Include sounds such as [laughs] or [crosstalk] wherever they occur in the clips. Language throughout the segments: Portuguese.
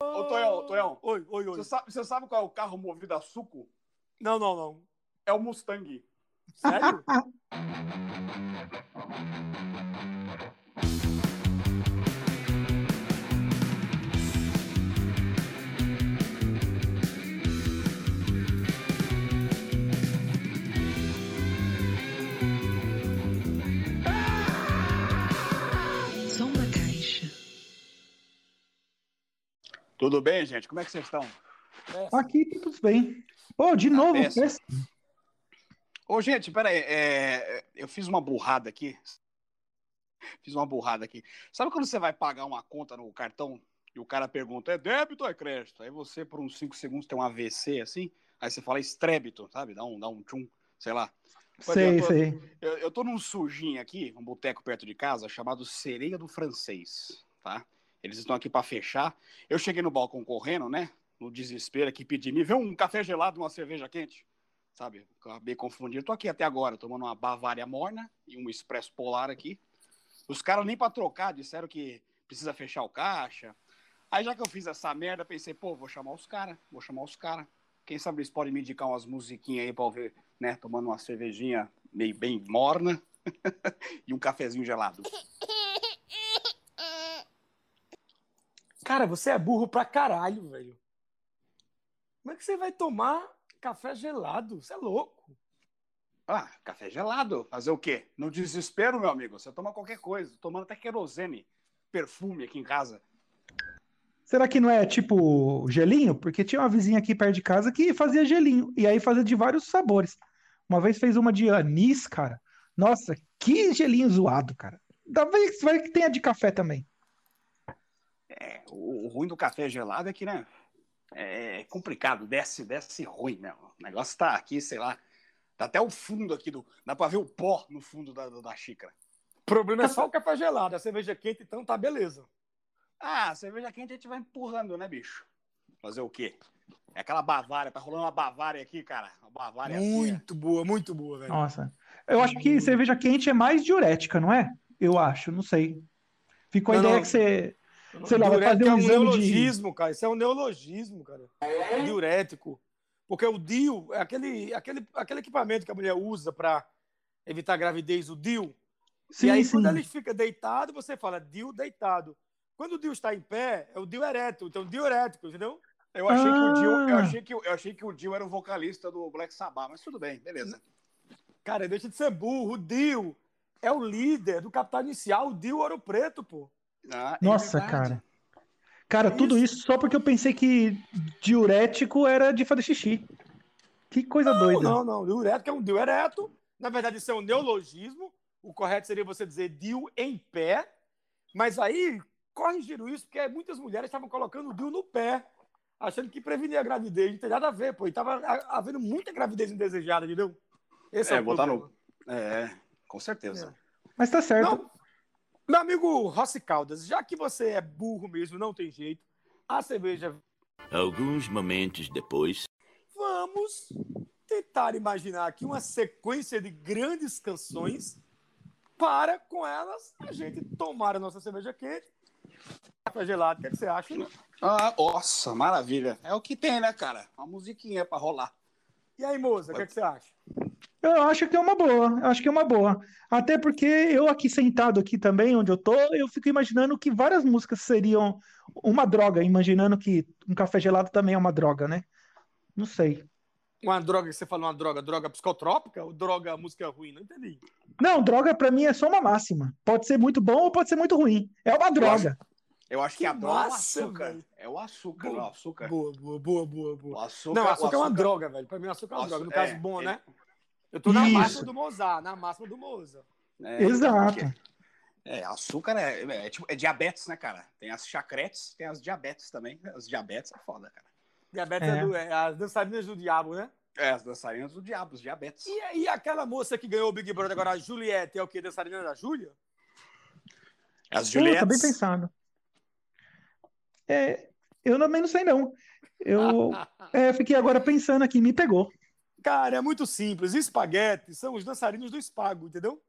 Ô, Tonhão, Tonhão. Oi, oi, oi. Você sabe, você sabe qual é o carro movido a suco? Não, não, não. É o Mustang. Sério? [laughs] Tudo bem, gente? Como é que vocês estão? Aqui tudo bem. Pô, de novo, péssimo. péssimo. Ô, gente, peraí. É, eu fiz uma burrada aqui. Fiz uma burrada aqui. Sabe quando você vai pagar uma conta no cartão e o cara pergunta, é débito ou é crédito? Aí você, por uns 5 segundos, tem um AVC assim, aí você fala estrébito, sabe? Dá um, dá um tchum, sei lá. sei, eu tô, sei. Eu, eu tô num sujinho aqui, um boteco perto de casa, chamado Sereia do Francês, tá? Eles estão aqui para fechar. Eu cheguei no balcão correndo, né? No desespero aqui, pedi, me vê um café gelado, uma cerveja quente, sabe? Acabei confundindo. Tô aqui até agora, tomando uma Bavária morna e um expresso polar aqui. Os caras nem para trocar disseram que precisa fechar o caixa. Aí já que eu fiz essa merda, pensei, pô, vou chamar os caras, vou chamar os caras. Quem sabe eles podem me indicar umas musiquinhas aí pra eu ver, né? Tomando uma cervejinha meio bem morna [laughs] e um cafezinho gelado. [laughs] Cara, você é burro pra caralho, velho. Como é que você vai tomar café gelado? Você é louco. Ah, café gelado. Fazer o quê? No desespero, meu amigo. Você toma qualquer coisa. Tô tomando até querosene, perfume aqui em casa. Será que não é tipo gelinho? Porque tinha uma vizinha aqui perto de casa que fazia gelinho. E aí fazia de vários sabores. Uma vez fez uma de anis, cara. Nossa, que gelinho zoado, cara. Talvez vai que tenha de café também. É, o, o ruim do café gelado é que, né? É complicado, desce, desce ruim, né? O negócio tá aqui, sei lá. Tá até o fundo aqui do. Dá pra ver o pó no fundo da, da xícara. O problema é só o café gelado. A cerveja quente, então tá beleza. Ah, cerveja quente a gente vai empurrando, né, bicho? Fazer o quê? É aquela Bavária, tá rolando uma Bavária aqui, cara. Uma Bavária assim, Muito boa, muito boa, velho. Nossa. Eu acho que cerveja quente é mais diurética, não é? Eu acho, não sei. Ficou a Não, ideia não. que você. Sei lá, vai fazer é um um exame de. neologismo, cara. Isso é um neologismo, cara. Diurético. Porque o DIU é aquele, aquele, aquele equipamento que a mulher usa para evitar gravidez, o DIU. Sim, e aí, sim. quando ele fica deitado, você fala DIU deitado. Quando o DIU está em pé, é o DIU ereto. Então, diurético, entendeu? Eu achei que o Dio, eu Ah. achei que, eu achei que o Dio era o vocalista do Black Sabbath, mas tudo bem, beleza. Cara, deixa de ser burro. O DIU é o líder do capital inicial. O DIU Ouro Preto, pô. Ah, é Nossa, verdade. cara. Cara, tudo isso só porque eu pensei que diurético era de fazer xixi. Que coisa doida. Não, não. Diurético é um DIU ereto. Na verdade, isso é um neologismo. O correto seria você dizer DIU em pé. Mas aí, corrigiram isso porque muitas mulheres estavam colocando o DIU no pé, achando que prevenia a gravidez. Não tem nada a ver, pô. E tava havendo muita gravidez indesejada, entendeu? Esse É, o botar problema. no. É, com certeza. Mas tá certo. Não, meu amigo Rossi Caldas, já que você é burro mesmo, não tem jeito, a cerveja. Alguns momentos depois. Vamos tentar imaginar aqui uma sequência de grandes canções para, com elas, a gente tomar a nossa cerveja quente. Café gelado, o que, é que você acha? Ah, nossa, maravilha. É o que tem, né, cara? Uma musiquinha pra rolar. E aí, moça, o que, é que você acha? Eu acho que é uma boa, eu acho que é uma boa. Até porque eu aqui sentado aqui também, onde eu tô, eu fico imaginando que várias músicas seriam uma droga, imaginando que um café gelado também é uma droga, né? Não sei. Uma droga que você fala, uma droga, droga psicotrópica ou droga música ruim? Não entendi. Não, droga pra mim é só uma máxima. Pode ser muito bom ou pode ser muito ruim. É uma droga. Eu acho que, Que a droga é o massa, açúcar. É o açúcar, Boa. o açúcar. Boa, boa, boa, boa, O boa. açúcar, Não, o açúcar é uma droga, velho. Pra mim, açúcar é uma Açu- droga. No é, caso, bom, ele- né? Eu tô na Isso. máxima do Mozart, na máxima do Mozart. É, Exato. É, açúcar é, é, tipo, é diabetes, né, cara? Tem as chacretes, tem as diabetes também. As diabetes é foda, cara. Diabetes É. é, do, é as dançarinas do diabo, né? É, as dançarinas do diabo, os diabetes. E, e aquela moça que ganhou o Big Brother agora, a Juliette, é o quê? Dançarina da Júlia? As Pô, tá Juliettes. bem pensado. É, eu também não sei, não. Eu [laughs] é, fiquei agora pensando aqui, me pegou. Cara, é muito simples. Espaguete são os dançarinos do espago, entendeu?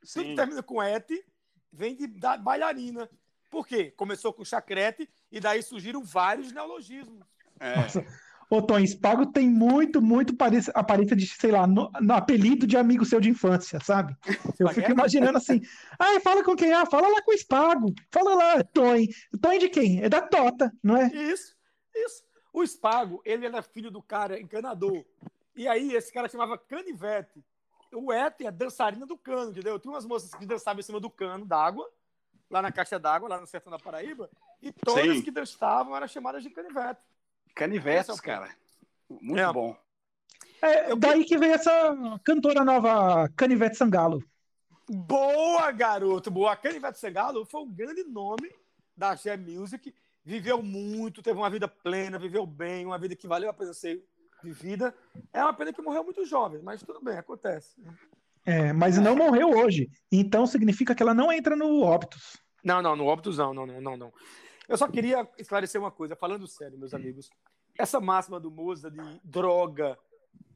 Tudo Sim. que termina com ete vem de da bailarina. Por quê? Começou com chacrete E daí surgiram vários neologismos. É. Nossa. Ô, Tom, Spago tem muito, muito aparência de, sei lá, no, no apelido de amigo seu de infância, sabe? Eu fico imaginando assim, ai, fala com quem? Ah, fala lá com o Spago. Fala lá, Tom. Tom de quem? É da Tota, não é? Isso, isso. O Spago, ele era filho do cara encanador. E aí, esse cara chamava Canivete. O Ete é dançarina do cano, entendeu? Tinha umas moças que dançavam em cima do cano d'água, lá na caixa d'água, lá no sertão da Paraíba, e todas Sim. que dançavam eram chamadas de Canivete. Canivetes, Esse é cara. Muito É. bom. É daí que veio essa cantora nova, Canivete Sangalo. Boa, garoto! Boa. A Canivete Sangalo foi um grande nome da Axé Music. Viveu muito, teve uma vida plena, viveu bem, uma vida que valeu a pena ser vivida. É uma pena que morreu muito jovem, mas tudo bem, acontece. É, mas não morreu hoje. Então significa que ela não entra no Optus. Não, não, no não, não, não, não, não. Eu só queria esclarecer uma coisa, falando sério, meus amigos. Essa máxima do Moza de droga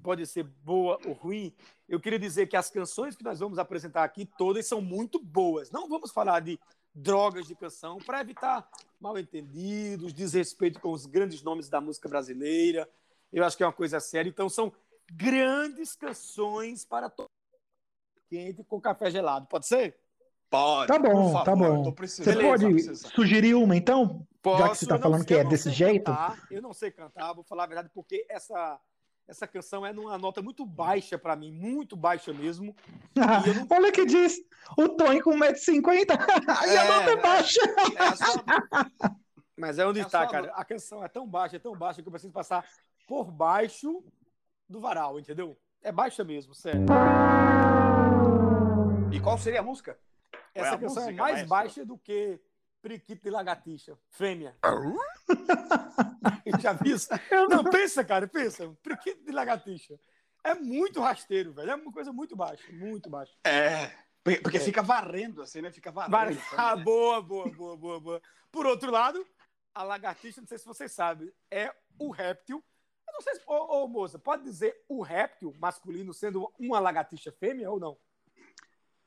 pode ser boa ou ruim, eu queria dizer que as canções que nós vamos apresentar aqui, todas são muito boas. Não vamos falar de drogas de canção para evitar mal entendidos, desrespeito com os grandes nomes da música brasileira. Eu acho que é uma coisa séria. Então, são grandes canções para todo quente com café gelado. Pode ser? Pode. Tá bom, por tá favor, bom. eu tô Você. Beleza, pode sugerir uma, então? Já que você tá não falando sei- que é desse jeito. cantar, eu não sei cantar, vou falar a verdade, porque essa, essa canção é numa nota muito baixa pra mim, muito baixa mesmo. Não- [laughs] Olha que diz, o Tony com 1,50m [laughs] e a É, nota é é. baixa. É só- [laughs] Mas é onde É está, só- cara. A canção é tão baixa, é tão baixa que eu preciso passar por baixo do varal, entendeu? É baixa mesmo, sério. E qual seria a música? Qual Essa a canção é música, mais maestro? baixa do que Priquito de Lagartixa, fêmea. [laughs] Já viu isso? Não, pensa, cara, pensa. Priquito de Lagartixa. É muito rasteiro, velho. É uma coisa muito baixa, muito baixa. É. Porque É. fica varrendo, assim, né? Fica varrendo. Vai- sabe? Ah, boa, boa, boa, boa, boa. Por outro lado, a lagartixa, não sei se vocês sabem, é o réptil. Eu não sei se, ô, ô, moça, pode dizer o réptil masculino sendo uma lagartixa fêmea ou não?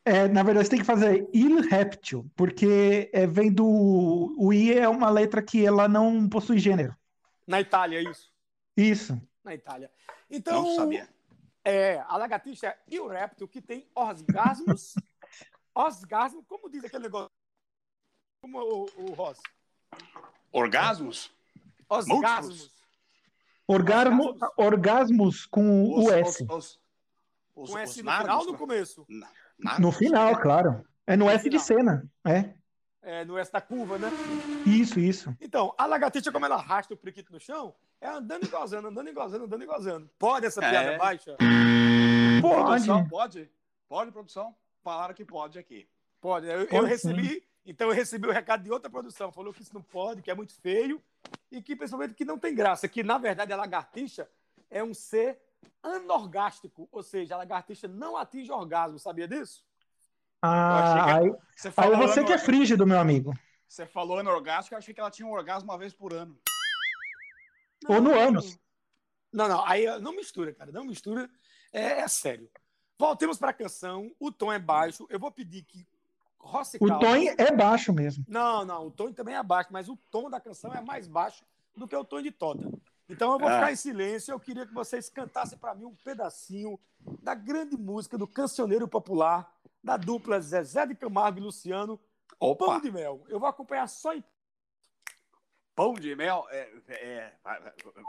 É, na verdade, você tem que fazer il réptil, porque é, vem do. O I é uma letra que ela não possui gênero. Na Itália, é isso. Isso. Na Itália. Então, Não sabia. é, a lagartixa é o réptil que tem orgasmos. [laughs] Orgasmo, como diz aquele negócio? Como o, o Ross? Orgasmos? Orgasmos. Orgasmo, Orgasmos. com o S. Os, os, os, Com os S no nargos, final ou no né? começo? Na- nargos, No final, claro. É no No S de final. cena. É. É, no S da curva, né? Isso, isso. Então, a lagartixa, como ela arrasta o priquito no chão, é andando e gozando, andando e gozando, andando e gozando. Pode essa É. piada baixa? Pode. Produção, pode? Pode, produção? Falaram que pode aqui. Pode. Eu, eu Pode recebi, então eu recebi o recado de outra produção. Falou que isso não pode, que é muito feio e que principalmente que não tem graça. Que na verdade a lagartixa é um ser anorgástico, ou seja, a lagartixa não atinge orgasmo. Sabia disso? Ah, aí, Você aí falou, você ano- que é frígido, meu amigo. você falou anorgástica, eu achei que ela tinha um orgasmo uma vez por ano. Ou no ânus. Não, não, aí não mistura, cara, não mistura. É, é sério. Voltemos para a canção. O tom é baixo. Eu vou pedir que Rossi O Caldas- tom é baixo mesmo. Não, não, o tom também é baixo, mas o tom da canção é mais baixo do que o tom de Tota. Então eu vou Ah. ficar em silêncio. Eu queria que vocês cantassem para mim um pedacinho da grande música do cancioneiro popular da dupla Zezé de Camargo e Luciano, Pão Opa, de Mel. Eu vou acompanhar só em pão de mel. É, é,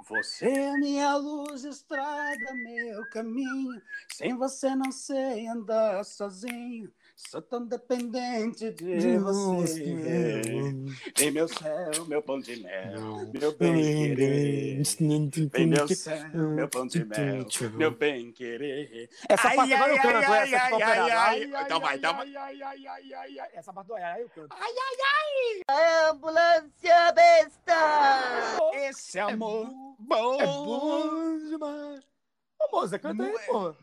você é minha luz, estrada, meu caminho. Sem você não sei andar sozinho. Sou tão dependente de você. Em meu céu, meu pão de mel, meu bem querer. Em meu céu, meu pão de mel, meu bem querer. Essa Ai, parte agora eu ai, canto, ai, essa que ai, tá ai, Ai, ai. ai, Então vai, ai, então ai, ai, ai, ai, ai, ai. Essa parte do ai, ai, eu canto. Ambulância besta! Esse amor bom- bom. É bom demais. Ô, moça, canta aí, Não é- pô.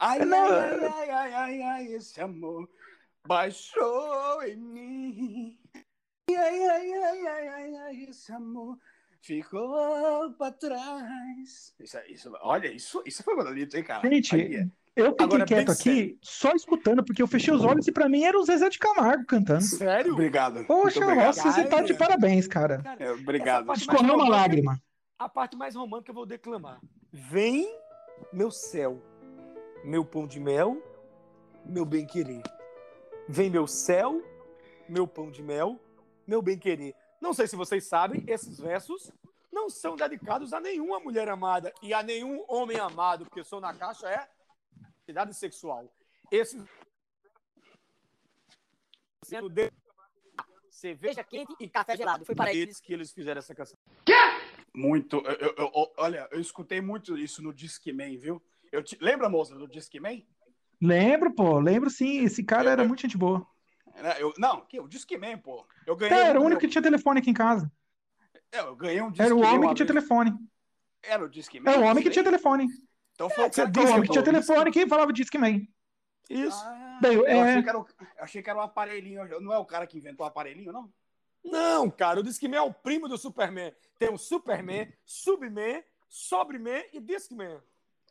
Ai, Não, ai, ai, ai, ai, ai, esse amor baixou em mim. Ai, ai, ai, ai, ai, ai, esse amor ficou pra trás. Isso, isso, olha, isso, isso foi bonito, hein, cara? Gente, Aí, é. Eu fiquei Agora, quieto aqui, só escutando, porque eu fechei os olhos e pra mim era o Zezé de Camargo cantando. Sério? Obrigado. Poxa, obrigado. nossa, você tá de parabéns, cara. Cara, É, obrigado. Escorreu uma lágrima. A parte mais romântica eu vou declamar. Vem, meu céu, meu pão de mel, meu bem-querer. Vem, meu céu, meu pão de mel, meu bem-querer. Não sei se vocês sabem, esses versos não são dedicados a nenhuma mulher amada e a nenhum homem amado, porque Som na Caixa é atividade sexual. Esses sendo de cerveja quente e café gelado. Foi para eles que eles fizeram essa canção. Muito. eu- eu- eu- olha, eu escutei muito isso no Disque Man, viu? Eu te- lembra, moça, do Disque Man? Lembro, pô, lembro sim. Esse cara era Eu- muito gente boa. Era- eu- não, que o Disque Man, pô. Eu ganhei. É, era um o único que tinha telefone aqui em casa. É, eu ganhei um Disque Era o homem que tinha telefone. Era o Disque Man? É o homem que tinha telefone. Então foi o você cara O homem que tinha telefone que falava Disque Man. Isso. Ah, Bem, eu, é- achei que era o, eu achei que era o aparelhinho. Não é o cara que inventou o aparelhinho, não? Não, cara, o Discman é o primo do Superman. Tem o Superman, Subman, Sobreman e Discman.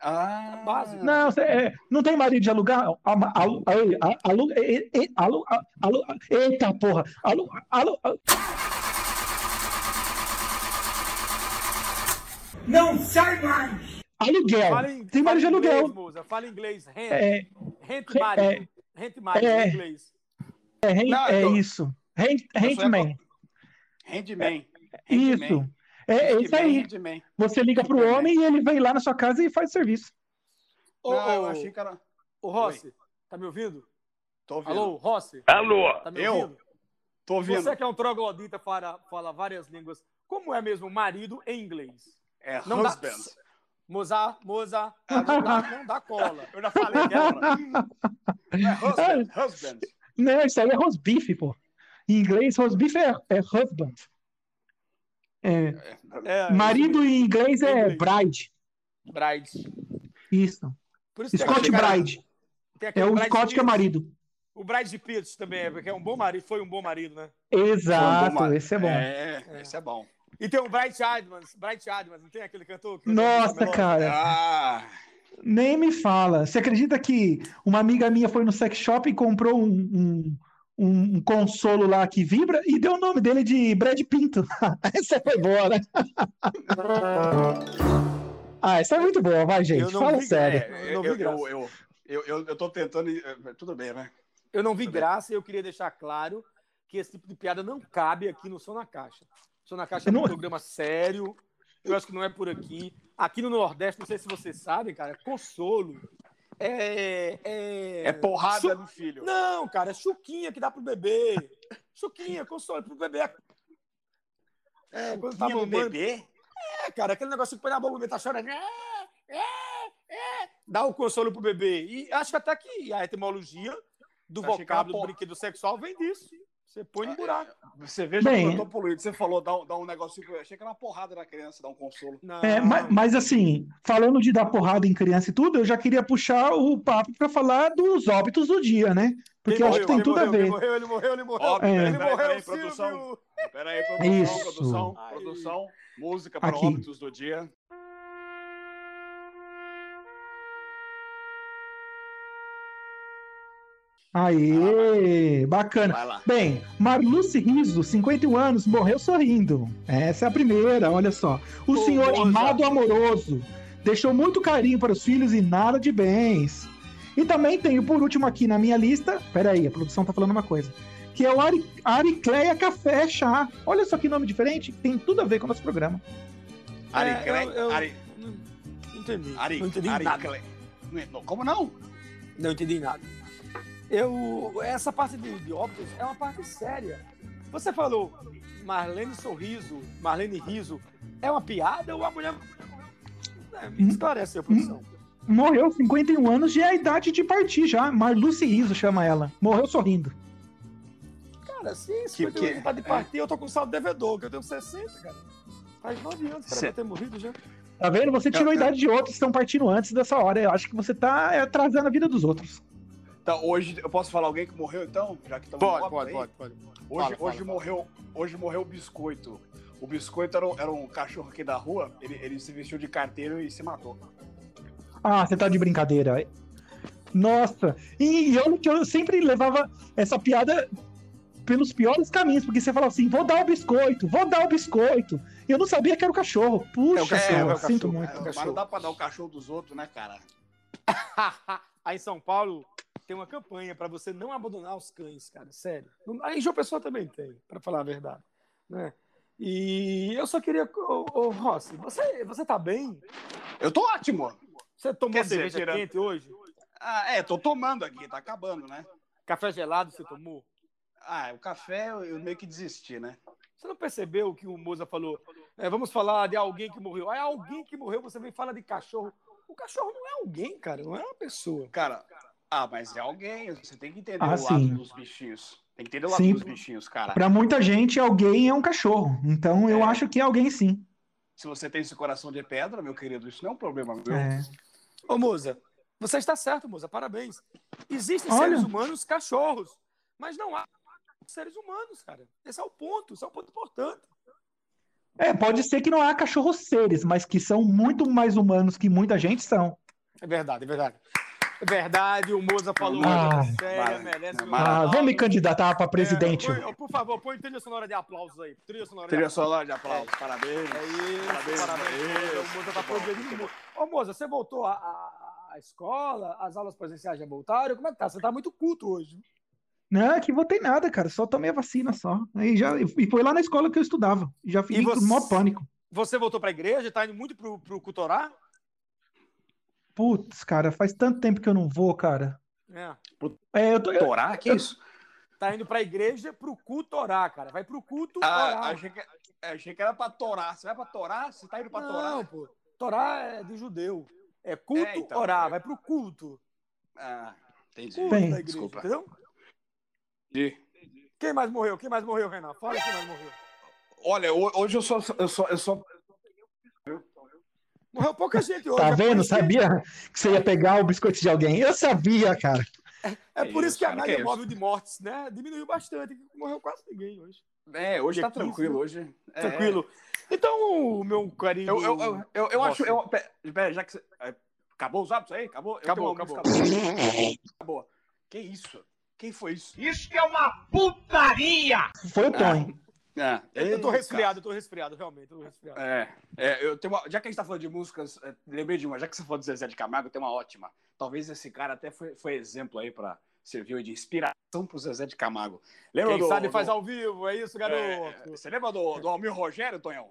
Ah, base. Não, cê- é, não tem marido de alugar? Alu- alu- alu- alu- e- e- alu- alu- Eita porra! Alu- alu- Não sai mais! Aluguel. Fala em, Tem marido de inglês, aluguel. moça. Fala inglês. Rent, É, rent é, marido. Rent marido é. em inglês. é, rent- Não, é tô- isso. Rent, Eu sou Handman. Handman. Isso. É, é isso aí. Você liga pro Handman. homem e ele vem lá na sua casa e faz serviço. Ô, ô, achei que era. ô, Rossi, tá me ouvindo? Tô ouvindo. Alô, Rossi? Alô? Tá me Eu? ouvindo? Tô ouvindo. Você que é um troglodita, fala, fala várias línguas. Como é mesmo marido em inglês? É Não dá- husband. Moza, moza, não dá, não dá cola. Eu já falei dela. [laughs] Não é husband, husband. Não, isso aí é rosbife, pô. Em inglês, rosbife é, é husband. É, É, marido em inglês é bride. Bride. Isso. Por isso Scott cara- Bride. tem É o Bride Scott que é marido. O Bride Pitts também é, porque é um bom marido, foi um bom marido, né? Exato, esse é bom. É, esse é bom. E tem o Bright Adams, Bright Adams, não tem aquele cantor? que Nossa, cara. Ah, Nem me fala. Você acredita que uma amiga minha foi no sex shop e comprou um, um, um- um consolo lá que vibra e deu o nome dele de Brad Pinto? [laughs] essa foi boa, né? [laughs] ah, essa é muito boa, vai, gente. Eu não Fala vi, sério. é, não eu, vi graça. eu, eu, eu, eu, eu tô tentando. eh, Tudo bem, né? Eu não vi Tudo bem. graça e eu queria deixar claro que esse tipo de piada não cabe aqui no Som na Caixa. Som na Caixa é um não- programa sério. Eu acho que não é por aqui. Aqui no Nordeste, não sei se vocês sabem, cara, consolo é. É, É porrada Su- no filho. Não, cara, é chuquinha que dá pro bebê. Chuquinha, consolo pro bebê. É, quando tá mamando. bebê? É, cara, aquele negócio que põe na boca, o bebê tá chorando. É, é, é. Dá o consolo pro bebê. E acho até que a etimologia do era vocábulo do brinquedo sexual vem disso. Você põe no buraco. Você veja Bem- como eu tô poluído. Você falou, dá, um- dá um negocinho. Eu achei que era uma porrada na criança, dar um consolo. Não. É, ma- mas, assim, falando de dar porrada em criança e tudo, eu já queria puxar o papo para falar dos óbitos do dia, né? Porque Quem eu acho que morreu? tem tudo a morreu? Quem ver. morreu, ele morreu, ele morreu. Óbvio, É. Ele peraí, morreu, peraí, produção. Pera aí, produção, Isso. produção, Ai. produção. Música para óbitos do dia. Aê, bacana. Bem, Marluce Riso, 51 anos, morreu sorrindo. Essa é a primeira, olha só. O senhor moça. amado amoroso deixou muito carinho para os filhos e nada de bens. E também tenho por último aqui na minha lista, peraí, a produção tá falando uma coisa, que é o Ari, Aricleia Café Chá. Olha só que nome diferente, tem tudo a ver com o nosso programa. Ari, É, eu- eu- Ari, Não não entendi. Ari, não entendi Ari, nada. Cle- Como não? Não entendi nada. Eu, essa parte de, de óbitos é uma parte séria. Você falou Marlene Sorriso, Marlene Riso, é uma piada ou a mulher. É, me esclarece a produção. Morreu 51 anos e é a idade de partir já. Marluce Riso chama ela. Morreu sorrindo. Cara, 50 que- anos tá de partir, eu tô com saldo devedor, que eu tenho 60, cara. Faz 9 anos, cara, pra ter morrido já. Tá vendo? Você tirou a idade de outros que estão partindo antes dessa hora. Eu acho que você tá é, atrasando a vida dos outros. Então, hoje, eu posso falar alguém que morreu, então? Já que no óbito aí? pode. Hoje, Fala, fala, hoje, fala. morreu, hoje morreu o Biscoito. O Biscoito era um, era um cachorro aqui da rua, ele, ele se vestiu de carteiro e se matou. Ah, você tá de brincadeira. Nossa, e, e que eu sempre levava essa piada pelos piores caminhos, porque você falava assim, vou dar o biscoito, vou dar o biscoito. E eu não sabia que era o cachorro. Puxa, É o cachorro, eu é o sinto cachorro. muito. É, mas não dá pra dar o cachorro dos outros, né, cara? [laughs] Aí em São Paulo tem uma campanha para você não abandonar os cães, cara, sério. Aí João Pessoa também tem, para falar a verdade, né? E eu só queria, ô, ô, Rossi, você, você tá bem? Eu tô ótimo. Você tomou Quer dizer, cerveja tirando- quente hoje? Ah, é, tô tomando aqui, tá acabando, né? Café gelado você tomou? Ah, o café eu, meio que desisti, né? Você não percebeu que o Moza falou? é, vamos falar de alguém que morreu. Ah, é alguém que morreu, você vem e fala de cachorro. O cachorro não é alguém, cara, não é uma pessoa. Cara, ah, mas é alguém, você tem que entender Ah, o lado sim. dos bichinhos. Tem que entender o lado Sim. dos bichinhos, cara. Pra muita gente, alguém é um cachorro. Então eu É. acho que é alguém sim. Se você tem esse coração de pedra, meu querido, isso não é um problema meu. É. Ô, Moza, você está certo, Moza, parabéns. Existem Olha. seres humanos cachorros, mas não há seres humanos, cara. Esse é o ponto, esse é o ponto importante. É, pode ser que não há cachorros seres, mas que são muito mais humanos que muita gente são. É verdade, é verdade. É verdade, o Moza falou Ah. uma coisa séria, merece Ah, vou me candidatar para presidente. É, põe- por favor, põe trilha sonora de aplausos aí. Trilha sonora de Trilha aplausos. sonora de aplausos, parabéns. É isso, Parabéns, parabéns. parabéns. O Moza tá bom, progredindo muito. Ô, Moza, você voltou à, à- escola? As aulas presenciais já voltaram? Como é que tá? Você tá muito culto hoje. Não, que votei nada, cara. Só tomei a vacina só. Aí já, e foi lá na escola que eu estudava. Já fiquei você- com o maior pânico. Você voltou pra igreja? Tá indo muito pro, pro cultorá? Putz, cara, faz tanto tempo que eu não vou, cara. É. É, eu tô. eu- Torá? Que isso? Tá indo pra igreja pro culto orar, cara. Vai pro culto Ah, orar. achei, que, achei que era pra torar. Você vai pra torar? Você tá indo pra Não, torar? pô. Torá é de judeu. É culto É, então, orar. é. Vai pro culto. Ah, entendi. Culto Bem, igreja, desculpa. entendeu? Entendi. Quem mais morreu? Quem mais morreu, Renan? Fala quem mais morreu. Olha, ho- hoje eu só, eu só, eu só Morreu pouca gente hoje. Tá é vendo? isso que- Sabia que você ia pegar o biscoito de alguém. Eu sabia, cara. É Que por isso isso, que a média que isso? móvel de mortes, né, diminuiu bastante. Morreu quase ninguém hoje. É, hoje tá Dia 15, tranquilo, hoje. É. Tranquilo. Então, meu querido. Eu, eu, eu, eu, eu acho. Eu, pera, já que você. é, Acabou os hábitos aí? Acabou? Acabou, uma acabou. Acabou. Que isso? Quem foi isso? Foi o Tony. Ah, Eu tô resfriado, eu tô resfriado, realmente, eu tô resfriado. É, é, eu tenho uma, já que a gente tá falando de músicas, é, lembrei de uma, já que você falou do Zezé de Camargo, tem uma ótima. Talvez esse cara até foi, foi exemplo aí pra serviu de inspiração pro Zezé de Camargo. Lembra Quem do, sabe do- faz ao vivo, é isso, garoto. é, você lembra do, do Almir Rogério, Tonhão?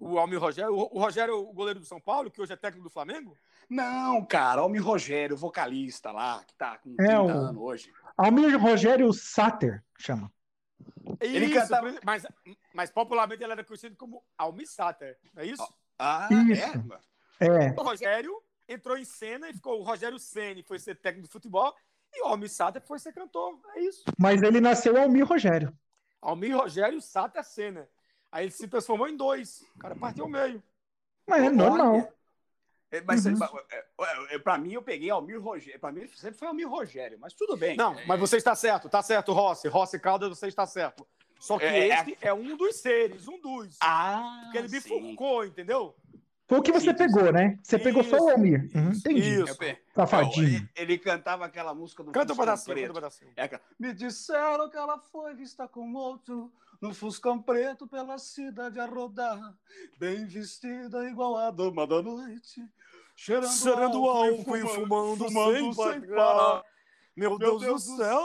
O Almir Rogério, o o Rogério, o goleiro do São Paulo, que hoje é técnico do Flamengo? Não, cara, Almir Rogério, vocalista lá, que tá com 30 É, o- anos hoje. Almir Rogério Sater, chama. Ele Isso, cantava- mas, mas popularmente ele era conhecido como Almir Sater, não é isso? Ah, Isso. é? É. O Rogério entrou em cena e ficou o Rogério Ceni foi ser técnico de futebol e o Almir Sater foi ser cantor, é isso. Mas ele nasceu Almir Rogério. Almir Rogério Sater Cena. Aí ele se transformou em dois. O cara partiu ao meio. Mas é Olha. normal. É, Mas Uhum. é, é, pra mim, eu peguei Almir Rogério. Pra mim, sempre foi Almir Rogério, mas tudo bem. Não, mas você está certo, tá certo, Rossi. Rossi Caldas, você está certo. Só que É, é- este é um dos seres, um dos. Ah, Porque ele bifurcou, entendeu? Foi o que você Sim, pegou, né? Você pegou só o. Almir. Uhum, entendi. Isso. Pe- Safadinho. Ele, ele cantava aquela música do Canta Fuscão pedacinho, Preto. canta pedacinho. É aquela, Me disseram que ela foi vista com outro no Fuscão Preto pela cidade a rodar, bem vestida igual a dama da noite, cheirando, Cheirando álcool e fumando, sem, parar. Meu, Meu Deus, do céu.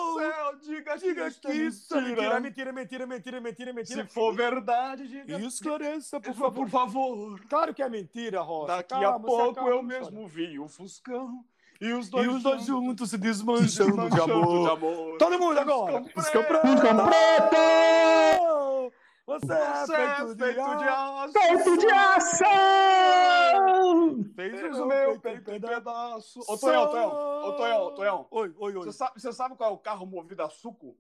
diga, Diga que isso é mentira, mentira. mentira, mentira, mentira, mentira. Se for verdade, diga. Esclareça, por Por favor. por favor. Claro que é mentira, Rossi. Daqui a pouco eu mesmo vi o Fuscão e os E dois, os dois juntos se desmanchando de amor. Todo mundo agora. Fuscão Fuscão Preto. Você é Você é feito de feito de aço. aço. Peito de ação! Fez Fez o meu peito em pedaço. Ô, Tonhão, Tonhão. Ô, Tonhão, Tonhão. Oi, oi, oi. Você sabe, você sabe qual é o carro movido a suco?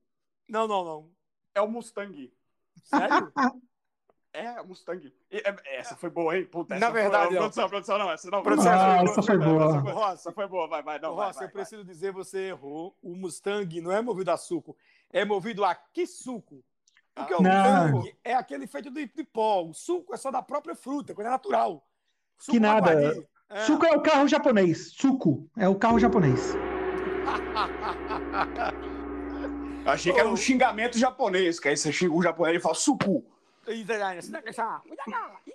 Não, não, não. É o Mustang. Sério? [laughs] É, o Mustang. É, essa foi boa, hein? Puta, Na essa foi- verdade, ó. produção, produção, não, essa não. Produção, Ah, essa essa foi boa. Essa foi, foi boa, vai, vai, não, vai, Rossi, vai, eu preciso dizer, você errou. O Mustang não é movido a suco, é movido a que suco? Porque o Não. É aquele feito de, de pó. O suco é só da própria fruta, é natural. Suco Que nada. É. Suco é o carro japonês. Suco é o carro japonés. Eu [laughs] achei que era um xingamento japonês, que aí você xinga o japonês e fala suku.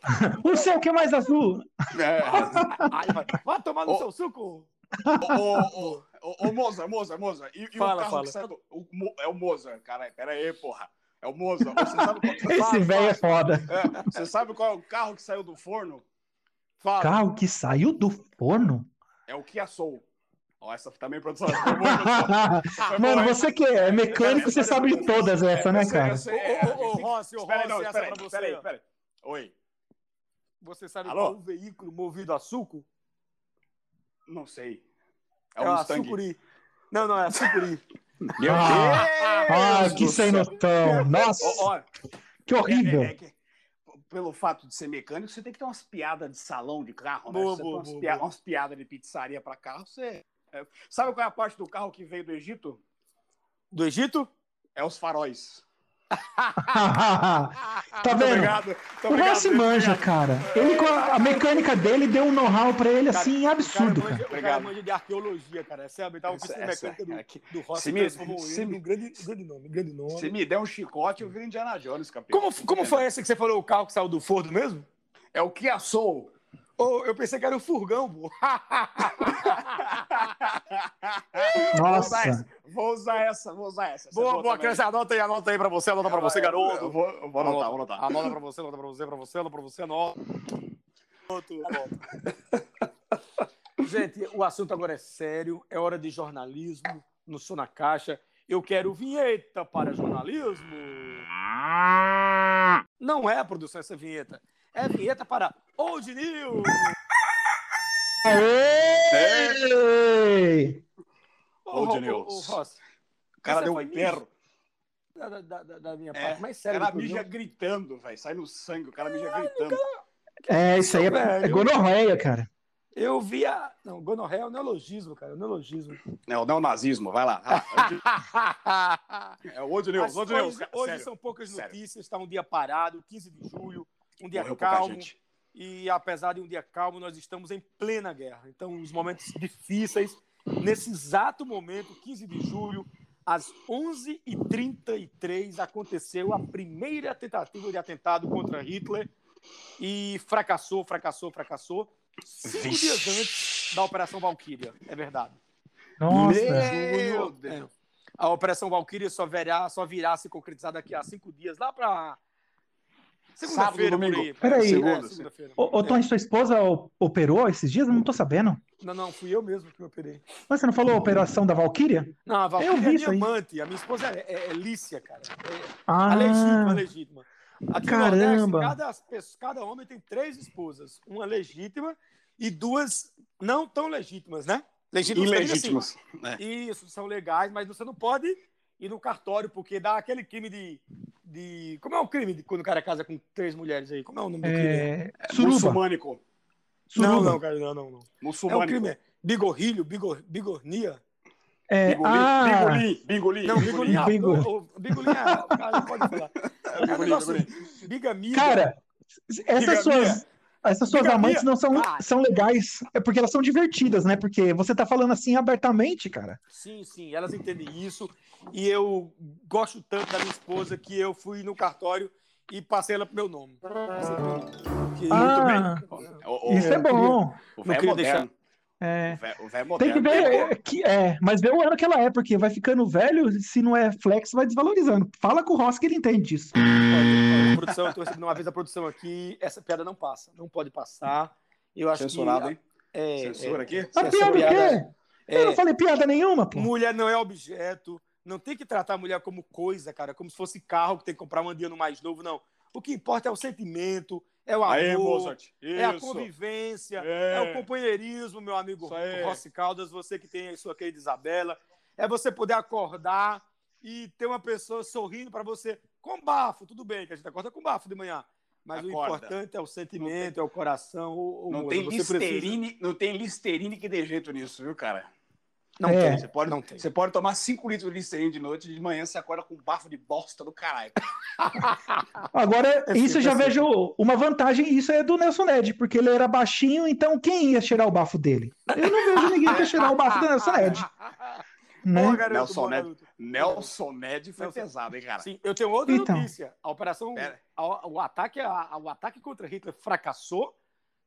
[laughs] O céu que é mais azul. É. [laughs] Vai, tomar no Ô. seu suco. Ô, ô, ô, Moza, Moza, Moza. E, e Fala, o carro fala. do... o é o Moza, caralho. Pera aí, porra. É o Moza. Você sabe, qual... [laughs] Esse Fala, velho é foda. É, você sabe qual é o carro que saiu do forno? Fala. Carro que saiu do forno? É o Kia Soul. Ó, essa também, produção. boa, [laughs] produção. Foi Mano, você que é mecânico, você sabe de todas essa, né, cara? é, Ô, ô, ô, assim- Rossi, ô, aí, Rossi, não, essa espera é aí, pra você, espera aí, ó. espera aí. Oi, Você sabe Alô? qual o veículo movido a suco? não sei. É, É um sucuri. Não, não, é a sucuri. [laughs] Meu Ah, Ah, Deus que do sem céu. notão. Nossa, Ó, ó, que é- horrível. é- é que, pelo fato de ser mecânico, você tem que ter umas piadas de salão de carro, né? Boa, você boa, tem umas, boa, pia- boa. umas piadas de pizzaria pra carro, você... é- Sabe qual é a parte do carro que veio do Egito? Do Egito? É os faróis. [laughs] tá vendo? obrigado. O obrigado, Rossi muito manja, obrigado. cara. Ele, com a, a mecânica dele deu um know-how pra ele assim O absurdo, cara cara. o cara Obrigado. manja de arqueologia, cara. Essa é a tava essa- mecânica do, é que- do Rossi se me- se me- num grande, grande nome, grande nome. Se me der um chicote, eu viro Indiana Jones, campeão. Como, como foi essa que você falou, o carro que saiu do forno mesmo? É o Kia Soul. Ou eu pensei que era o furgão, pô. [laughs] Vou usar Nossa. essa, vou usar essa, vou usar essa. É boa, boa, também. criança. Anota aí, anota aí pra você, anota pra você, Eu garoto. vou, eu vou anotar, vou anotar. Anota pra você, anota pra você, pra você, anota pra você, anota. Anota. Gente, o assunto agora é sério, é hora de jornalismo, no Sou na Caixa. Eu quero vinheta para jornalismo. Não é, produção, essa vinheta. É vinheta para Old News. Aê! Old News. O cara deu um perro. da, da- da- da minha É, parte, mais o sério. cara do mija gritando, velho. Sai no sangue, o cara mija gritando. É, isso aí é, é gonorreia, cara. Eu via. Não, gonorreia é o neologismo, cara. O neologismo. É o neonazismo, vai lá. [laughs] Ah, É o Old News, Old News. cara, hoje sério. são poucas sério. notícias, está um dia parado, 15 de julho, um dia Morreu calmo. E apesar de um dia calmo, nós estamos em plena guerra. Então, os momentos difíceis, nesse exato momento, 15 de julho, às 11h33, aconteceu a primeira tentativa de atentado contra Hitler e fracassou, fracassou, fracassou. Cinco Vixe. dias antes da Operação Valkyria, é verdade. Nossa. Meu Julho, Deus. é. A Operação Valkyria só virá, só virá se concretizar daqui a cinco dias, lá para segunda-feira, domingo. aí. Peraí. Segunda, É, segunda-feira. Ô, ô Tony, sua esposa operou esses dias? Eu não tô sabendo. Não, não, fui eu mesmo que me operei. Mas você não falou a operação da Valkyria? Não, a Valkyria Eu vi é minha aí. amante. A minha esposa é, é, é Lícia, cara. É, Ah, a legítima, a legítima. Aqui Caramba. no Nordeste, cada, cada homem tem três esposas. Uma legítima e duas não tão legítimas, né? Legítimas digo assim. É. Isso, são legais, mas você não pode ir no cartório, porque dá aquele crime de. de... Como é o crime de quando o cara casa com três mulheres aí? Como é o nome do crime? é... Suruba. Muçulmânico. Não, Suruba. não, cara, não, não. não. É o Muçulmânico. crime, é bigorrilho, bigor, bigornia. É, Bingolim, ah, bingolim, bingolim. Não, bigolinha. Bingo. o- o- Bigolinha, o cara não pode falar. É um Bigolim, negócio- bigolim. Bigamia. cara, essas Bigamia. suas, essas suas amantes não são, Cara. são legais. É porque elas são divertidas, né? Porque você tá falando assim abertamente, cara. Sim, sim, elas entendem isso. E eu gosto tanto da minha esposa que eu fui no cartório e passei ela pro meu nome. Que- Ah, O- o- isso é bom. O não velho é moderno. É. O velho- O velho é Tem que ver é, que é, mas vê o ano que ela é, porque vai ficando velho, se não é flex, vai desvalorizando. Fala com o Ross que ele entende disso. Olha, olha, produção, eu tô recebendo uma vez a produção aqui, essa piada não passa, não pode passar. Eu acho Censurado, que hein? é, Censura é, aqui? A essa piada o quê? Eu não é, falei piada nenhuma, pô. mulher não é objeto, não tem que tratar a mulher como coisa, cara, como se fosse carro que tem que comprar um ano mais novo, não. O que importa é o sentimento, é o amor, Aí, Mozart. é a convivência, É. é. o companheirismo, meu amigo. Rossi Caldas, você que tem a sua querida Isabela. É você poder acordar e ter uma pessoa sorrindo para você com bafo. Tudo bem que a gente acorda com bafo de manhã. Mas o Acorda. importante é o sentimento, é o coração. O, o Não tem, precisa- listerine, não tem listerine que dê jeito nisso, viu, cara? Não É. tem. Você pode, Não tem. você pode tomar 5 litros de listerine de noite e de manhã você acorda com um bafo de bosta do caralho. [laughs] Agora, É isso eu já assim. vejo uma vantagem, isso é do Nelson Ned, porque ele era baixinho, então quem ia cheirar o bafo dele? Eu não vejo ninguém que ia cheirar o bafo do Nelson Ned. [laughs] né? Boa, garoto, Nelson boa, Ned. Nelson Ned foi Nelson- pesado, hein, cara? Sim, eu tenho outra Então. notícia. A operação, Pera. a- o, ataque, a- o ataque contra Hitler fracassou.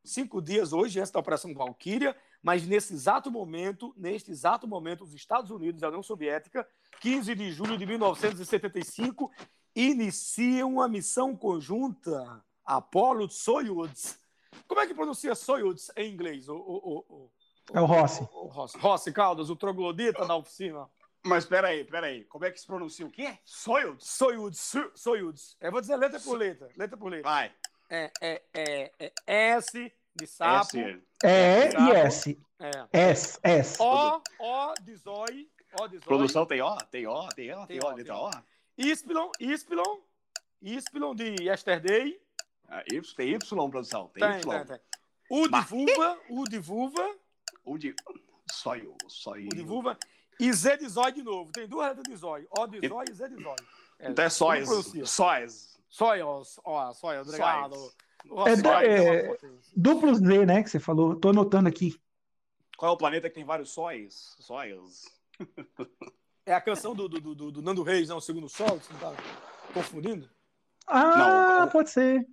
Cinco dias hoje, essa da Operação Valkyria, mas nesse exato momento, neste exato momento, os Estados Unidos e a União Soviética, 15 de julho de 1975, iniciam a missão conjunta Apollo-Soyuz. Como é que pronuncia Soyuz em inglês? O, o, o, o, É o Rossi. o Rossi. Rossi Caldas, o troglodita da oficina. Mas peraí, peraí. Como é que se pronuncia o quê? Soyuz? Soyuz, Su- Soyuz. Eu vou dizer letra por letra, letra por letra. Vai. É, é, é, é S de sapo. S. É Sapo. e S. É. S, S. O, O de zói. O de zói. Produção tem ó, tem ó, tem ó, Tem ó, letra ó. Ispilon, Ispilon. Ispilon de yesterday. Ah, Y, tem Y, produção. Tem, Tem, Y. tem, tem. U de vulva, U de vulva, O de. Soyuz, Soyuz. U de vulva. E Z de zói de novo. Tem duas letras de zói. O de zói e Z de zói. Então é como Soyuz. pronuncia? Soyuz. Soyuz, ó, Soyuz, obrigado. O É do- é- potência. Duplo Z, né, que você falou. Tô anotando aqui. Qual é o planeta que tem vários sóis? Soyuz. É a canção do, do, do, do Nando Reis, não? O Segundo Sol, você não tá confundindo? Ah, Não, pode ser.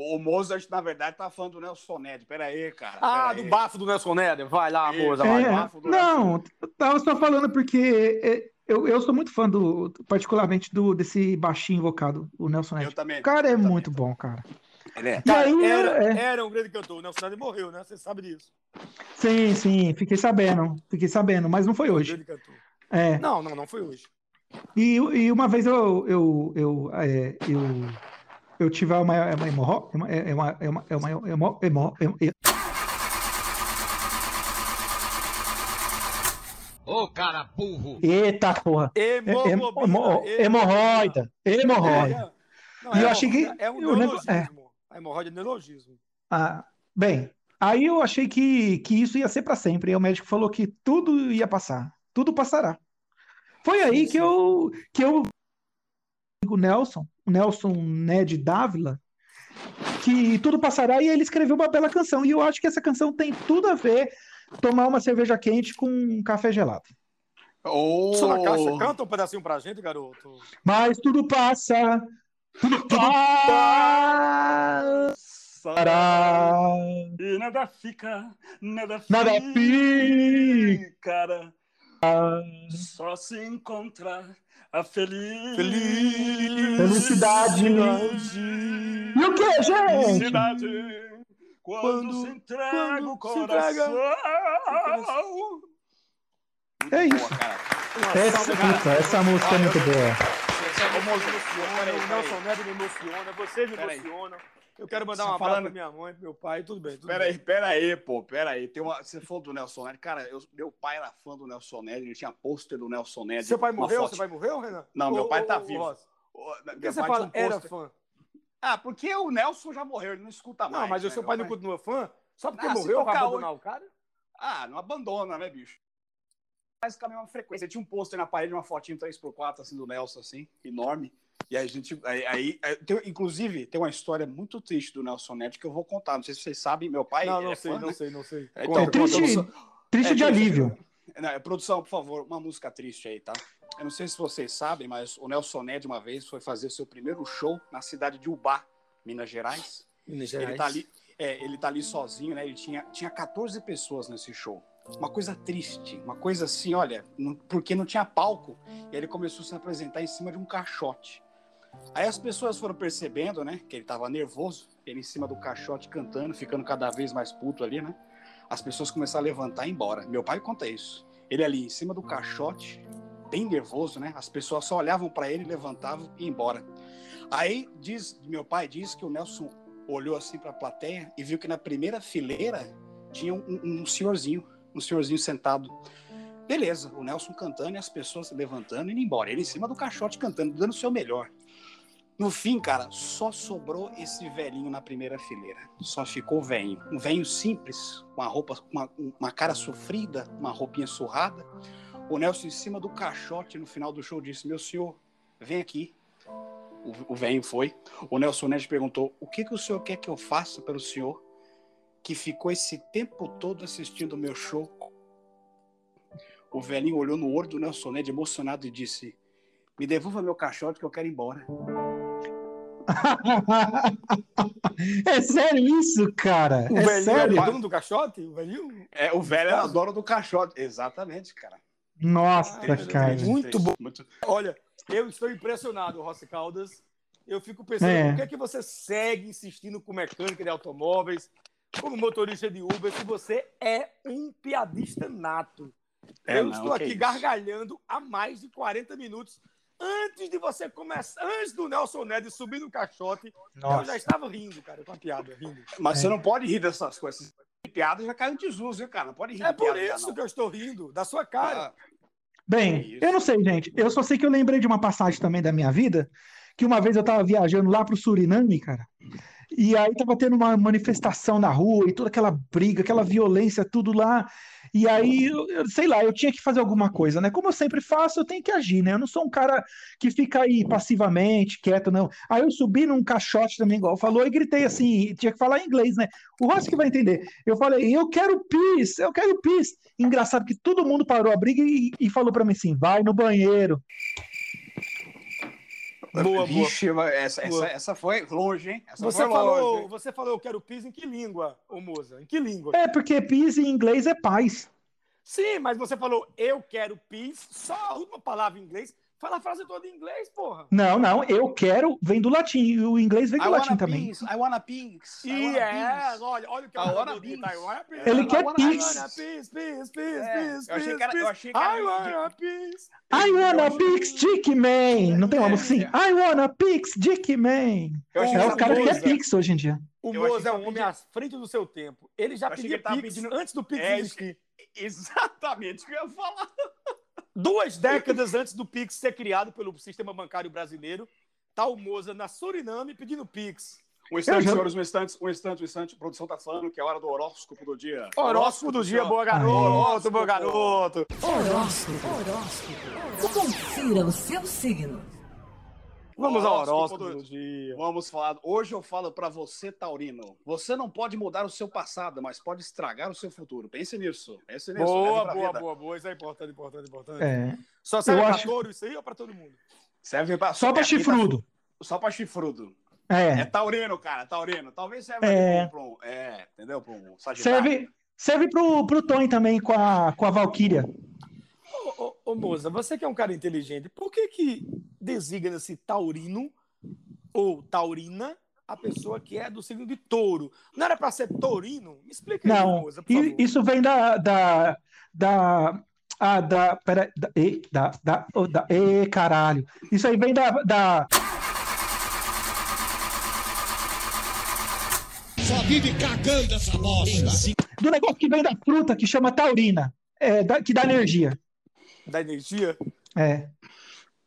O Mozart, na verdade, tá falando do Nelson Ned. Pera aí, cara. Ah, do aí. bafo do Nelson Neder. Vai lá, moça, É. vai. Bafo do não, eu tava só falando porque é, eu, eu sou muito fã do, particularmente do desse baixinho invocado, o Nelson Eu Ned. também. O cara é eu também. muito bom, cara. Ele é. E Cara, aí, era, é, era um grande cantor. O Nelson Neder morreu, né? Você sabe disso. sim, sim, fiquei sabendo, fiquei sabendo, mas não foi Um hoje. grande cantor. É, Não, não, não foi hoje. e, e uma vez eu, eu, eu, é, eu, eu tive uma, uma hemorro, uma, é uma, é uma, é uma, hemo- hemo- Ô, cara burro! Eita porra! É- é- Hemoglobina. hemo- Hemorroida, hemorroida. E eu é achei que- É um neologismo. A hemorroida é neologismo. Ah, bem, aí eu achei que, que isso ia ser para sempre. Aí o médico falou que tudo ia passar, tudo passará. Foi aí que eu que eu o Nelson, Nelson Ned Dávila, que tudo passará e ele escreveu uma bela canção. E eu acho que essa canção tem tudo a ver tomar uma cerveja quente com um café gelado. Oh, Só na caixa, canta um pedacinho pra gente, garoto. Mas tudo passa, tudo passará. E nada fica, nada fica. Nada fica. Cara, só se encontra a feliz... Felicidade. E o que, gente? Felicidade. Quando, Quando- se entrega quando o coração. É Muito isso. boa. Essa, puta, essa música é muito boa. Você me emociona, Peraí, o peraí. Nelson Neto me emociona, você me Peraí. emociona. Eu quero mandar Você um abraço falando- pra minha mãe, pro meu pai, tudo bem. Tudo Pera aí, bem. pera aí, pô, pera aí. Tem uma... Você falou do Nelson Ned. Cara, eu- meu pai era fã do Nelson Ned, ele tinha pôster do Nelson Ned. Seu pai uma morreu? foto. Seu pai morreu, Renan? Não, meu Ô, pai ô, tá ô, vivo. Ô, Por que meu você pai fala um era fã? Ah, porque o Nelson já morreu, ele não escuta mais. Não, mas o né, seu meu pai não continua fã? Só porque Ah, morreu, vai abandonar o cara? Ah, não abandona, né, bicho? Mas com a mesma frequência. Tinha um pôster na parede, uma fotinho 3x4, assim, do Nelson, assim, enorme. E aí a gente. Aí, aí- tem- inclusive, tem uma história muito triste do Nelson Ned que eu vou contar. Não sei se vocês sabem, meu pai. não, ele não é sei, sei, não sei, não sei. É, Conta, então, triste- conta. produção- Triste É, de triste. alívio. Não, é, produção, por favor, uma música triste aí, tá? Eu não sei se vocês sabem, mas o Nelson Ned, uma vez, foi fazer seu primeiro show na cidade de Ubá, Minas Gerais. Minas Ele Gerais. tá ali, é, ele tá ali sozinho, né? Ele tinha, tinha 14 pessoas nesse show. Uma coisa triste, uma coisa assim, olha, não- porque não tinha palco. E ele começou a se apresentar em cima de um caixote. Aí as pessoas foram percebendo, né, que ele tava nervoso, ele em cima do caixote cantando, ficando cada vez mais puto ali, né? As pessoas começaram a levantar e ir embora. Meu pai conta isso. Ele ali em cima do caixote, bem nervoso, né? As pessoas só olhavam para ele, levantavam e embora. Aí diz, meu pai diz que o Nelson olhou assim para a plateia e viu que na primeira fileira tinha um, um senhorzinho, um senhorzinho sentado. Beleza, o Nelson cantando e as pessoas levantando e indo embora. Ele em cima do caixote cantando, dando o seu melhor. No fim, cara, só sobrou esse velhinho na primeira fileira. Só ficou o velhinho. Um velhinho simples, com uma roupa, uma, uma cara sofrida, uma roupinha surrada. O Nelson em cima do caixote no final do show disse: Meu senhor, vem aqui. O, o velhinho foi. O Nelson Ned perguntou: O que, que o senhor quer que eu faça pelo senhor que ficou esse tempo todo assistindo o meu show? O velhinho olhou no olho do Nelson Ned emocionado e disse: Me devolva meu caixote que eu quero ir embora. [laughs] É sério isso, cara? O É velhinho era sério? o dono do caixote? O velhinho? É, o velho era dono do caixote. Exatamente, cara. Nossa, Ah, cara. Muito bom. Muito... Olha, eu estou impressionado, Rossi Caldas. Eu fico pensando, É. por que, é que você segue insistindo com mecânica de automóveis, como motorista de Uber, se você é um piadista nato? É, eu não, estou aqui gargalhando há mais de 40 minutos. Antes de você começar, antes do Nelson Ned subir no caixote, eu já Nossa. estava rindo, cara, com a piada, rindo. Mas É. você não pode rir dessas coisas. Piada já caiu em desuso, hein, cara? Não pode rir É de por piada isso não. que eu estou rindo, da sua cara. Ah, Bem, eu não sei, gente. Eu só sei que eu lembrei de uma passagem também da minha vida, que uma vez eu tava viajando lá pro Suriname, cara. E aí tava tendo uma manifestação na rua e toda aquela briga, aquela violência, tudo lá. E aí, eu, sei lá, eu tinha que fazer alguma coisa, né? Como eu sempre faço, eu tenho que agir, né? Eu não sou um cara que fica aí passivamente, quieto, não. Aí eu subi num caixote também, igual falou, e gritei assim, tinha que falar em inglês, né? O Rossi que vai entender. Eu falei, eu quero peace, eu quero peace. Engraçado que todo mundo parou a briga e, e falou pra mim assim, vai no banheiro. Boa, boa. Vixe, mas essa, Boa. essa, essa foi longe, hein? Essa Você foi falou, longe. você falou, eu quero piso em que língua, ô Moza? Em que língua? É, porque peace em inglês é paz. Sim, mas você falou, eu quero peace, só a última palavra em inglês. Fala a frase toda em inglês, porra. Não, não, eu quero vem do latim, e o inglês vem I do latim wanna também. peace, I wanna peace. I E wanna é, olha, olha o que I wanna falou de peace. Taiwan. peace. Ele I quer wanna I wanna peace, É, peace, eu achei que era- peace, eu achei que era I wanna peace. I wanna pix dick man. Não tem uma É, música assim? é. I wanna pix dick man. É era caras que quer pix hoje em dia. O Moza é um homem à frente do seu tempo. Ele já pedia ele tava pix pedindo- antes do pix É, existir. [laughs] Exatamente o que eu ia falar. Duas décadas antes do Pix ser criado pelo sistema bancário brasileiro, tá o Moza na Suriname pedindo Pix. Um instante, já- senhores, um instante, um instante, um instante. A produção tá falando que é a hora do horóscopo do dia. Horóscopo do dia, boa garoto, boa garoto. Horóscopo. Horóscopo. Confira o seu signo. Vamos ao Horóscopo do- do dia. Vamos falar. Hoje eu falo pra você, Taurino. Você não pode mudar o seu passado, mas pode estragar o seu futuro. Pense nisso. Pense nisso. Boa, boa, vida. boa, boa. Isso é importante, importante, importante. É. Só serve Eu pra acho- touro isso aí ou pra todo mundo? Serve pra Só pra é, quem tá- chifrudo. Só pra chifrudo. É É. taurino, cara, taurino. Talvez serve É. pra um, é, entendeu? Pra um sagitário. Serve, serve pro, pro Tony também com a, com a Valkyria. Ô, ô, ô, moça, você que é um cara inteligente, por que que designa-se taurino ou taurina a pessoa que é do signo de touro? Não era pra ser taurino? Me explica aí, Não, moça, por favor. e- isso vem da. da, da ah, da. Pera, da, e, da, da, oh, da. E, caralho. Isso aí vem da. da Só vive cagando essa bosta. do negócio que vem da fruta que chama taurina. É, da- que dá energia. Da energia? É.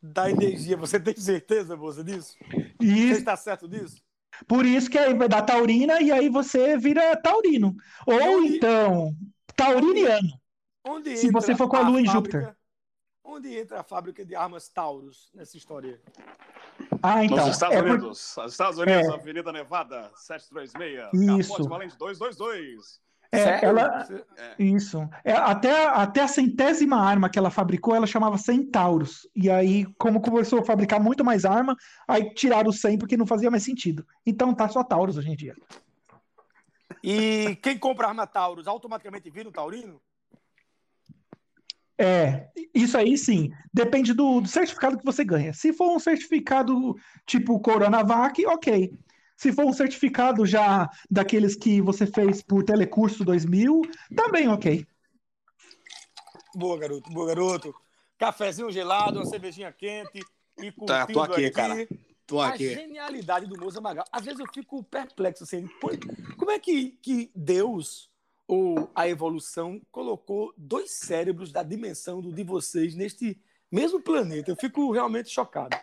Da energia. Você tem certeza, moça, disso? E Você está certo disso? por isso que aí vai dar taurina e aí você vira taurino. Ou onde- então, tauriniano. Onde Se você for com a lua em fábrica- Júpiter. Onde entra a fábrica de armas Taurus nessa história? Ah, então. Nos Estados é por- Unidos. Os Estados Unidos, É. Avenida Nevada, 736. Isso. Capote Valente 222. É, ela- Você- Isso. É, até, até a centésima arma que ela fabricou, ela chamava Centauros. E aí, como começou a fabricar muito mais arma, aí tiraram o 100 porque não fazia mais sentido. Então tá só Taurus hoje em dia. E quem compra arma Taurus automaticamente vira um taurino? É, isso aí sim. Depende do, do certificado que você ganha. Se for um certificado tipo Coronavac, ok. Se for um certificado já daqueles que você fez por Telecurso 2000, também ok. Boa, garoto, boa, garoto. Cafezinho gelado, uma cervejinha quente e curtindo Tá, tô aqui, cara. Tô A aqui. genialidade do Moza Magal. Às vezes eu fico perplexo assim. Como é que, que Deus ou a evolução colocou dois cérebros da dimensão do de vocês neste mesmo planeta? Eu fico realmente chocado.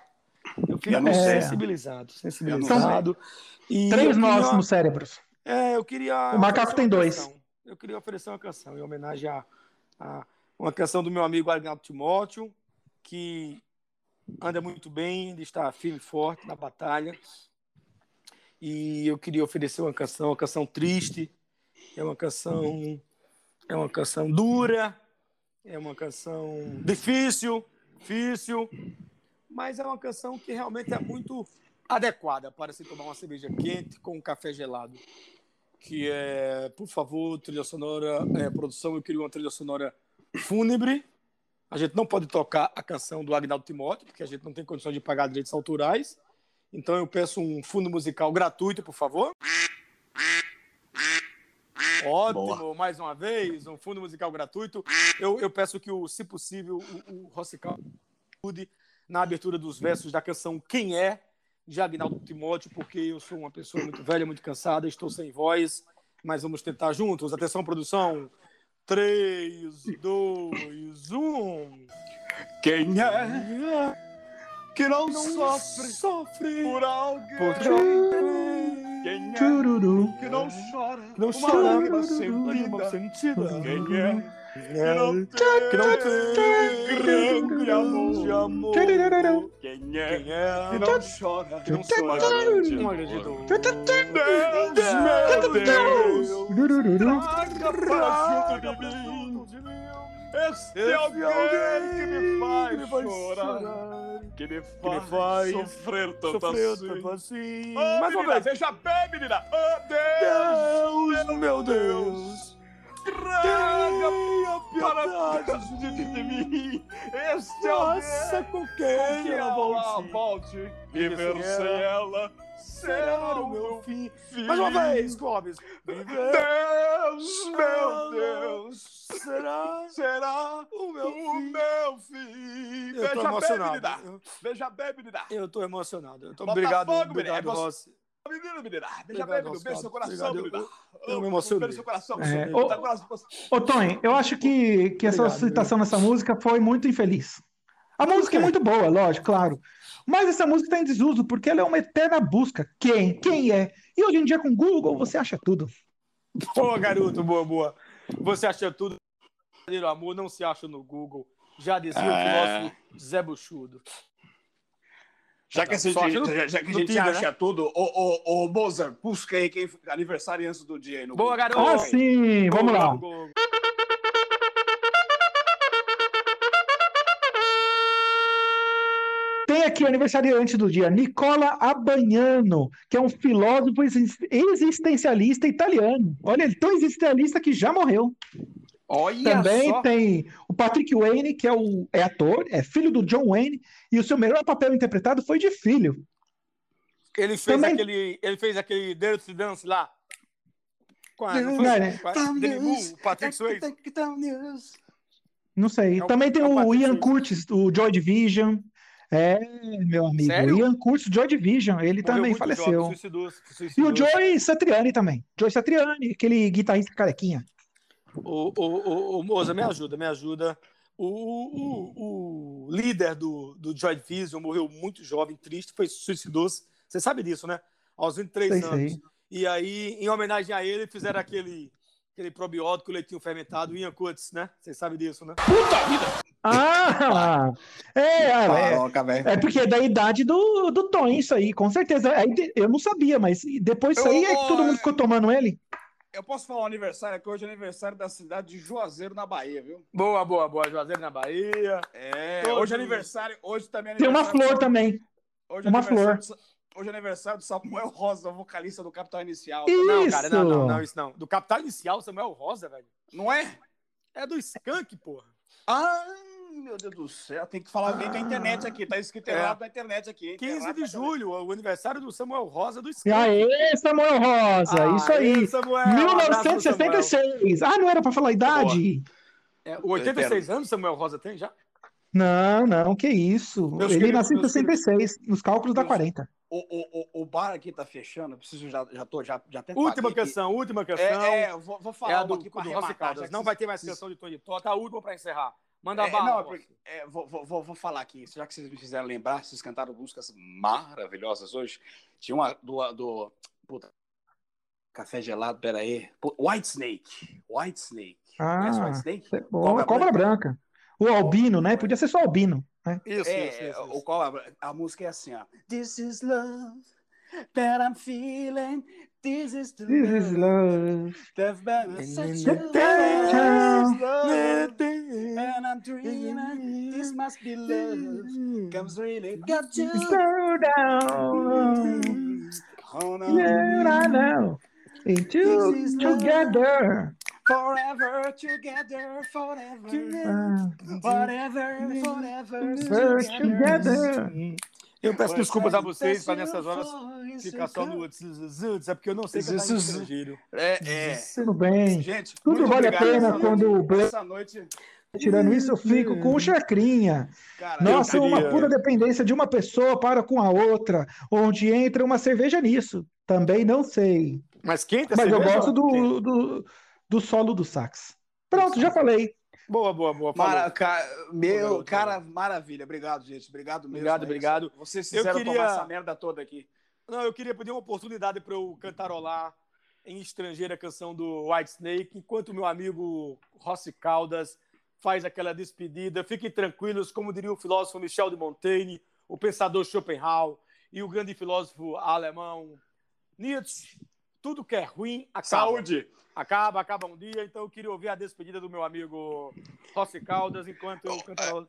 Eu fico Eu sensibilizado, sensibilizado. E Três queria- nós no cérebros. É, eu queria. O macaco tem dois. canção. Eu queria oferecer uma canção em homenagem a, a uma canção do meu amigo Arnaldo Timóteo, que anda muito bem, ele está firme e forte na batalha. E eu queria oferecer uma canção, uma canção triste, é uma canção, é uma canção dura, É uma canção difícil, difícil, mas é uma canção que realmente é muito adequada para se tomar uma cerveja quente com um café gelado. Que é, por favor, trilha sonora, é, produção, eu queria uma trilha sonora fúnebre. A gente não pode tocar a canção do Agnaldo Timóteo, porque a gente não tem condições de pagar direitos autorais. Então eu peço um fundo musical gratuito, por favor. Ótimo, Boa. mais uma vez, um fundo musical gratuito. Eu, eu peço que, o, se possível, o, o Rossical na abertura dos versos da canção Quem É, de Agnaldo Timóteo, porque eu sou uma pessoa muito velha, muito cansada, estou sem voz, mas vamos tentar juntos. Atenção, produção. 3, 2, 1. Quem é que não, sofre, sofre por alguém? por Quem é que não chora? Não uma chora lágrima sentida? Quem é não tem, que não tem grande amor? de amor. Quem é Quem é que não chora? que não uma chora? Uma dor? grande dor. Deus, meu Deus, traga para junto de mim este Esse alguém que me faz chorar, chorar, que me que me faz faz sofrer tanto sofrer assim. tanto assim. Oh, Mais uma menina, vez. veja bem, menina. Oh, Deus, Deus, meu Deus. Traga Tenha para piedade de mim este Nossa, alguém com com quem que ela ela volte. volte. Viver sem ela será o meu fim. fim. Mais uma vez, Clóvis. Viver Deus, meu Deus, será será o meu o fim. meu fim. Eu Veja bem. Eu- Veja bem, menina. Eu tô emocionado. Eu tô Bota obrigado, fogo, obrigado. É você- Rossi. Menina, menina. Veja Obrigado, bem, menino. Beijo seu coração, menina. Eu- eu me emocionei. Beijo seu coração. É, Tá ô-. Ô, Tony, eu acho que, que essa Obrigado, citação nessa música foi muito infeliz. A música é muito boa, lógico, claro. Mas essa música está em desuso porque ela é uma eterna busca. Quem? Quem é? E hoje em dia com Google você acha tudo. Boa, garoto, boa, boa. Você acha tudo. O verdadeiro amor não se acha no Google. Já dizia o É. filósofo Zé Buchudo. Já que, esse, Só acha no- já, já que a gente Tinder, né? acha tudo, ô, ô, ô, Mozart, busca aí quem aniversariante do dia aí no Boa, garoto. Ah, sim, vamos lá. Tem aqui o aniversariante do dia, Nicola Abbagnano, que é um filósofo exis- existencialista italiano. Olha, ele é tão existencialista que já morreu. Olha Também só. tem o Patrick Wayne, que é, o, é ator, é filho do John Wayne, e o seu melhor papel interpretado foi de filho. Ele fez Também- aquele. Ele fez aquele Dirty Dance lá. Com a, não Não, foi? né? O Patrick Swayze. Não sei. É o- Também tem é o o Ian. Curtis, do Joy Division. É, meu amigo. Sério? Ian Curtis, Joy Division. Ele Morreu também faleceu. jovem, suicidou, E suicidou. o Joey Satriani também. Joey Satriani, aquele guitarrista carequinha. O, o, o, o Moza, me ajuda, me ajuda. O, o, o líder do, do Joy Division morreu muito jovem, triste, foi suicidou-se. Você sabe disso, né? Aos 23 Sei, anos. sei. E aí, em homenagem a ele, fizeram aquele, aquele probiótico, leitinho fermentado, Ian Curtis, né? Vocês sabem disso, né? Ah! É, é, Paroca, velho. é porque é da idade do, do Tom, isso aí, com certeza. De- eu não sabia, mas depois disso aí é que todo mundo ficou tomando ele. Eu posso falar o aniversário aqui? Hoje é aniversário da cidade de Juazeiro, na Bahia, viu? Boa, boa, boa. Juazeiro na Bahia. É, Todo hoje é aniversário, hoje também é Tem uma flor do- também. Hoje é uma aniversário do Sa- Hoje é aniversário do Samuel Rosa, vocalista do Capital Inicial. Não, cara, não, não, Isso. não, isso não. Do Capital Inicial, Samuel Rosa, velho. Não é? É do Skank, porra. Ai, meu Deus do céu, tem que falar bem com a internet aqui, tá escrito É. errado na internet aqui. hein? 15 Errado de julho, o aniversário do Samuel Rosa do E Skank. aí, Samuel Rosa, isso Aê, aí. Samuel, um abraço pro Samuel. 1966. Ah, não era pra falar a idade? É, o 86 anos Samuel Rosa tem já? Não, não, que isso. Meus Ele queridos, nasceu em meus 66, nos cálculos da Meus- 40. O, o, o, bar aqui tá fechando, eu preciso já, já tô, já, já até Última aqui. canção, última canção. É, é, eu vou, vou É falar a do, uma aqui do Caldas. que Não vai ter mais canção de Tony Tota. A última pra encerrar. Manda É, bala. não, Rossi. porque- é, vou, vou, vou, falar aqui, já que vocês me fizeram lembrar, vocês cantaram músicas maravilhosas hoje. Tinha uma do. do puta, café gelado, peraí. White Snake. White Snake. Ah, Conhece White Snake? é bom, cobra, branca. O albino, né? Podia ser só albino. Né? Isso, É, isso, isso, o isso. cobra, a música é assim, ó. This is love that I'm feeling. This is the This is love love. that's been such a love. And I'm dreaming, this must be love. Comes really got you. Slow down. Oh, no. Yeah, I know. Into together. Forever together, forever. Whatever, forever We're together. Eu peço desculpas a vocês para nessas horas ficar só no é porque eu não sei cantar em estrangeiro. É, é. Tudo bem. Gente, Tudo vale a pena quando o Blair- Essa noite, Tirando isso, eu fico com o Chacrinha. cara, Nossa, eu uma queria- pura dependência de uma pessoa para com a outra, onde entra uma cerveja nisso. Também não sei. Mas quem tá Mas eu gosto do, do, do solo do sax. Pronto, já falei. Boa, boa, boa. Mara, ca- meu, Garoto, cara, maravilha. Obrigado, gente. Obrigado mesmo. Obrigado, é obrigado. Vocês Eu fizeram queria- tomar essa merda toda aqui. Não, eu queria pedir uma oportunidade para eu cantarolar em estrangeira a canção do White Snake, enquanto meu amigo Rossi Caldas faz aquela despedida. Fiquem tranquilos, como diria o filósofo Michel de Montaigne, o pensador Schopenhauer e o grande filósofo alemão Nietzsche. Tudo que é ruim acaba. Saúde. Acaba, acaba um dia. Então eu queria ouvir a despedida do meu amigo Rossi Caldas enquanto eu cantarolo.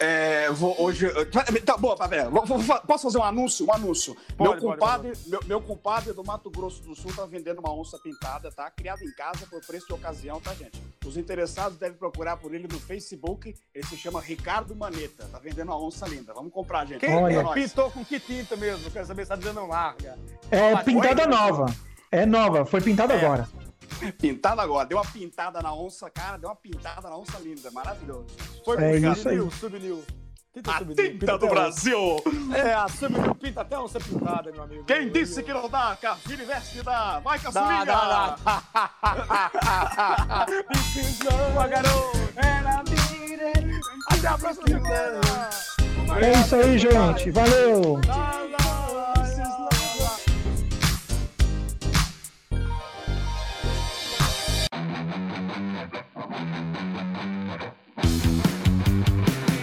É, vou hoje. Tá bom, tá? Vou- vou- Posso fazer um anúncio? Um anúncio. Pode, meu, pode, compadre, Meu, meu compadre do Mato Grosso do Sul tá vendendo uma onça pintada, tá? Criada em casa por preço de ocasião, tá, gente? Os interessados devem procurar por ele no Facebook. Ele se chama Ricardo Maneta. Tá vendendo uma onça linda. Vamos comprar, gente. Quem Olha. É pintou com que tinta mesmo? Quero saber se tá dizendo não larga. É Fala, pintada oi? nova. É nova, foi pintada É. agora. Pintada agora. Deu uma pintada na onça, cara. Deu uma pintada na onça linda. Maravilhoso. Foi É pro isso aí. subnil. Quinta a subida, tinta do Brasil! É, a subida pinta até onça pintada, meu amigo. Quem disse que não dá? Carfine veste dá! Vai, Caçulinha! Dá, dá, dá. [laughs] Boa, garoto! Até a próxima semana! É isso aí, gente. Valeu! Thank